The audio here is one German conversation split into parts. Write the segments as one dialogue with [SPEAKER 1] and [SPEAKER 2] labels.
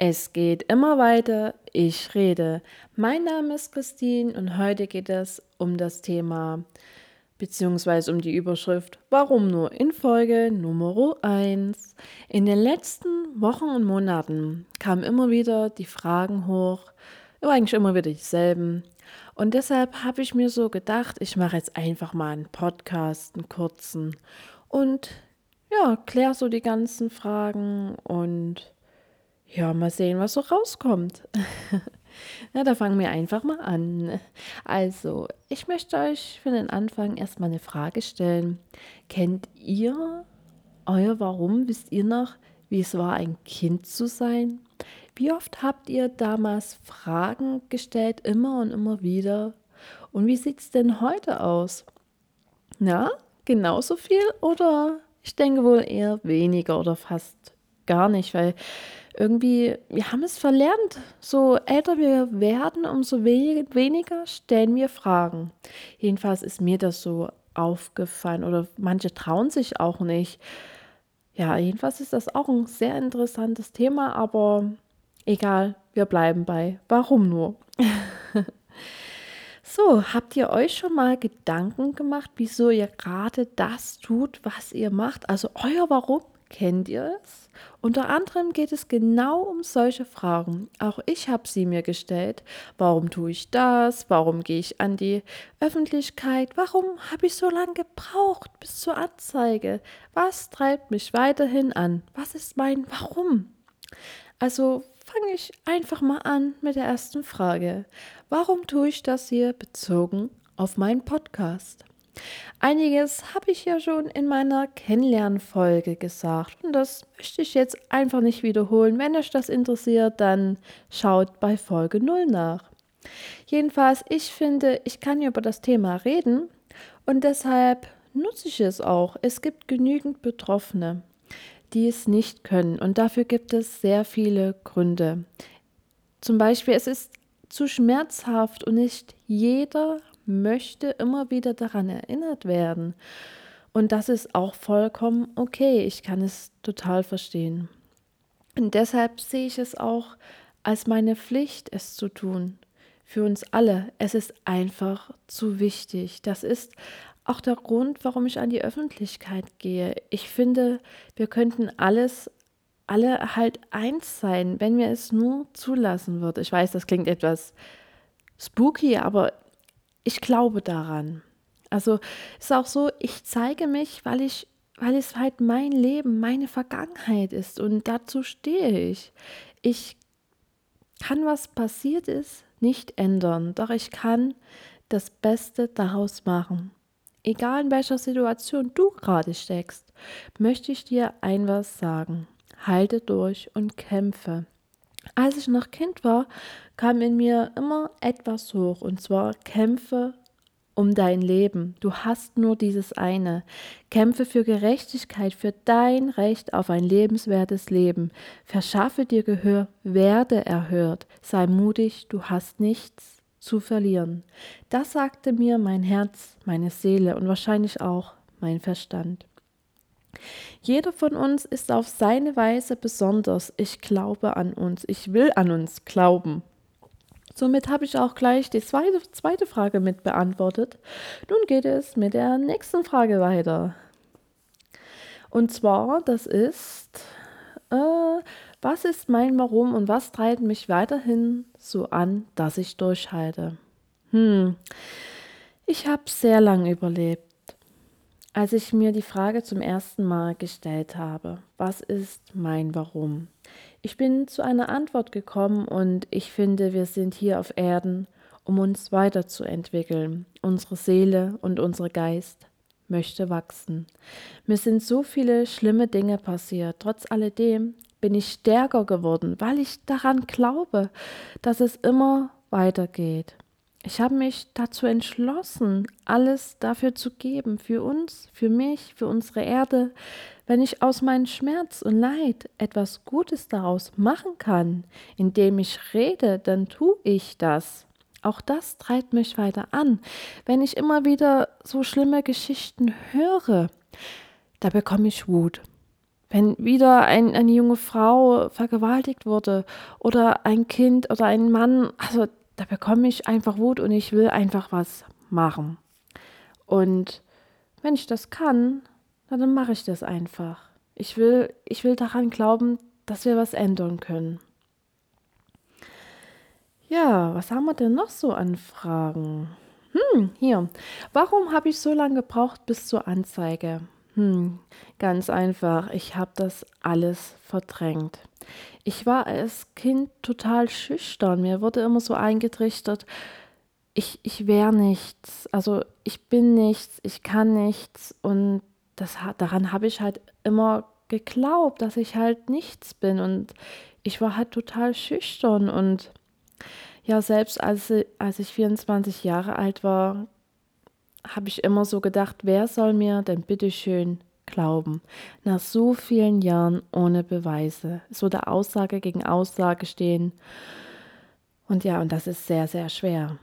[SPEAKER 1] Es geht immer weiter, ich rede. Mein Name ist Christine und heute geht es um das Thema beziehungsweise um die Überschrift Warum nur in Folge Nummer 1. In den letzten Wochen und Monaten kamen immer wieder die Fragen hoch, eigentlich immer wieder dieselben. Und deshalb habe ich mir so gedacht, ich mache jetzt einfach mal einen Podcast, einen kurzen und ja, kläre so die ganzen Fragen und ja, mal sehen, was so rauskommt. Na, da fangen wir einfach mal an. Also, ich möchte euch für den Anfang erstmal eine Frage stellen. Kennt ihr euer Warum? Wisst ihr noch, wie es war, ein Kind zu sein? Wie oft habt ihr damals Fragen gestellt, immer und immer wieder? Und wie sieht es denn heute aus? Na, genauso viel oder ich denke wohl eher weniger oder fast gar nicht, weil irgendwie, wir haben es verlernt. So älter wir werden, umso we weniger stellen wir Fragen. Jedenfalls ist mir das so aufgefallen oder manche trauen sich auch nicht. Ja, jedenfalls ist das auch ein sehr interessantes Thema, aber egal, wir bleiben bei Warum nur? so, habt ihr euch schon mal Gedanken gemacht, wieso ihr gerade das tut, was ihr macht? Also euer Warum? Kennt ihr es? Unter anderem geht es genau um solche Fragen. Auch ich habe sie mir gestellt. Warum tue ich das? Warum gehe ich an die Öffentlichkeit? Warum habe ich so lange gebraucht bis zur Anzeige? Was treibt mich weiterhin an? Was ist mein Warum? Also fange ich einfach mal an mit der ersten Frage. Warum tue ich das hier bezogen auf meinen Podcast? Einiges habe ich ja schon in meiner Kennenlernfolge gesagt und das möchte ich jetzt einfach nicht wiederholen. Wenn euch das interessiert, dann schaut bei Folge 0 nach. Jedenfalls, ich finde, ich kann über das Thema reden und deshalb nutze ich es auch. Es gibt genügend Betroffene, die es nicht können und dafür gibt es sehr viele Gründe. Zum Beispiel, es ist zu schmerzhaft und nicht jeder möchte immer wieder daran erinnert werden. Und das ist auch vollkommen okay. Ich kann es total verstehen. Und deshalb sehe ich es auch als meine Pflicht, es zu tun. Für uns alle. Es ist einfach zu wichtig. Das ist auch der Grund, warum ich an die Öffentlichkeit gehe. Ich finde, wir könnten alles, alle halt eins sein, wenn wir es nur zulassen würden. Ich weiß, das klingt etwas spooky, aber ich glaube daran. Also ist auch so, ich zeige mich, weil ich, weil es halt mein Leben, meine Vergangenheit ist und dazu stehe ich. Ich kann, was passiert ist, nicht ändern, doch ich kann das Beste daraus machen. Egal in welcher Situation du gerade steckst, möchte ich dir ein was sagen. Halte durch und kämpfe. Als ich noch Kind war, kam in mir immer etwas hoch, und zwar kämpfe um dein Leben. Du hast nur dieses eine. Kämpfe für Gerechtigkeit, für dein Recht auf ein lebenswertes Leben. Verschaffe dir Gehör, werde erhört. Sei mutig, du hast nichts zu verlieren. Das sagte mir mein Herz, meine Seele und wahrscheinlich auch mein Verstand. Jeder von uns ist auf seine Weise besonders. Ich glaube an uns. Ich will an uns glauben. Somit habe ich auch gleich die zweite, zweite Frage mit beantwortet. Nun geht es mit der nächsten Frage weiter. Und zwar, das ist, äh, was ist mein Warum und was treibt mich weiterhin so an, dass ich durchhalte? Hm, ich habe sehr lange überlebt als ich mir die Frage zum ersten Mal gestellt habe, was ist mein Warum? Ich bin zu einer Antwort gekommen und ich finde, wir sind hier auf Erden, um uns weiterzuentwickeln. Unsere Seele und unser Geist möchte wachsen. Mir sind so viele schlimme Dinge passiert. Trotz alledem bin ich stärker geworden, weil ich daran glaube, dass es immer weitergeht. Ich habe mich dazu entschlossen, alles dafür zu geben, für uns, für mich, für unsere Erde. Wenn ich aus meinem Schmerz und Leid etwas Gutes daraus machen kann, indem ich rede, dann tue ich das. Auch das treibt mich weiter an. Wenn ich immer wieder so schlimme Geschichten höre, da bekomme ich Wut. wenn wieder ein, eine junge Frau vergewaltigt wurde oder ein Kind oder ein Mann, also da bekomme ich einfach Wut und ich will einfach was machen. Und wenn ich das kann, dann mache ich das einfach. Ich will, ich will daran glauben, dass wir was ändern können. Ja, was haben wir denn noch so an Fragen? Hm, hier. Warum habe ich so lange gebraucht bis zur Anzeige? Hm, ganz einfach. Ich habe das alles verdrängt. Ich war als Kind total schüchtern. Mir wurde immer so eingetrichtert, ich, ich wäre nichts. Also ich bin nichts, ich kann nichts. Und das, daran habe ich halt immer geglaubt, dass ich halt nichts bin. Und ich war halt total schüchtern. Und ja, selbst als, als ich 24 Jahre alt war, habe ich immer so gedacht, wer soll mir denn bitteschön glauben? Nach so vielen Jahren ohne Beweise. Es wurde Aussage gegen Aussage stehen. Und ja, und das ist sehr, sehr schwer.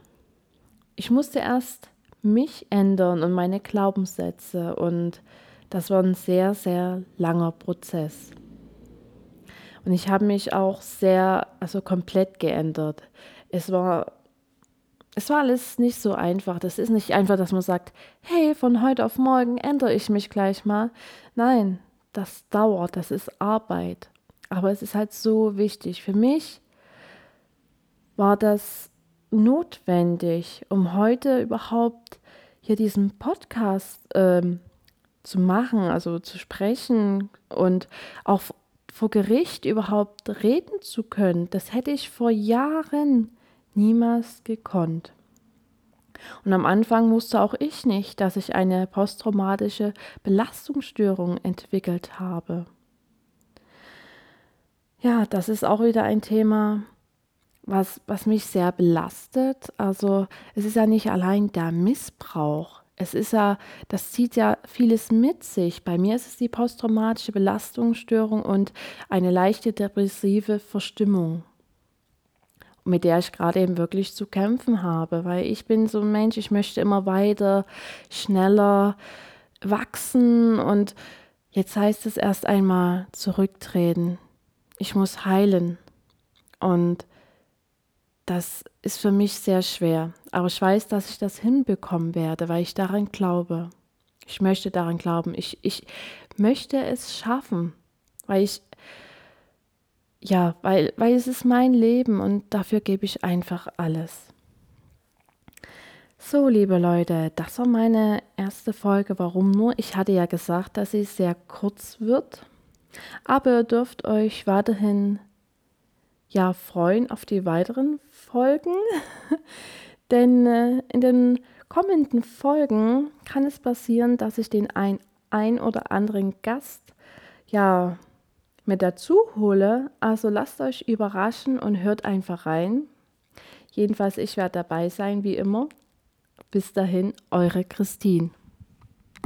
[SPEAKER 1] Ich musste erst mich ändern und meine Glaubenssätze und das war ein sehr, sehr langer Prozess. Und ich habe mich auch sehr, also komplett geändert. Es war, es war alles nicht so einfach. Das ist nicht einfach, dass man sagt, hey, von heute auf morgen ändere ich mich gleich mal. Nein, das dauert, das ist Arbeit. Aber es ist halt so wichtig. Für mich war das notwendig, um heute überhaupt hier diesen Podcast ähm, zu machen, also zu sprechen und auch vor Gericht überhaupt reden zu können. Das hätte ich vor Jahren niemals gekonnt. Und am Anfang wusste auch ich nicht, dass ich eine posttraumatische Belastungsstörung entwickelt habe. Ja, das ist auch wieder ein Thema, was, was mich sehr belastet. Also es ist ja nicht allein der Missbrauch. Es ist ja, das zieht ja vieles mit sich. Bei mir ist es die posttraumatische Belastungsstörung und eine leichte depressive Verstimmung, mit der ich gerade eben wirklich zu kämpfen habe, weil ich bin so ein Mensch, ich möchte immer weiter, schneller wachsen und jetzt heißt es erst einmal zurücktreten. Ich muss heilen und das ist für mich sehr schwer. Aber ich weiß, dass ich das hinbekommen werde, weil ich daran glaube. Ich möchte daran glauben. Ich, ich möchte es schaffen, weil ich, ja, weil, weil es ist mein Leben und dafür gebe ich einfach alles. So, liebe Leute, das war meine erste Folge. Warum nur? Ich hatte ja gesagt, dass sie sehr kurz wird. Aber ihr dürft euch weiterhin ja freuen auf die weiteren Folgen, denn äh, in den kommenden Folgen kann es passieren, dass ich den ein, ein oder anderen Gast ja mit dazu hole. Also lasst euch überraschen und hört einfach rein. Jedenfalls, ich werde dabei sein, wie immer. Bis dahin, eure Christine.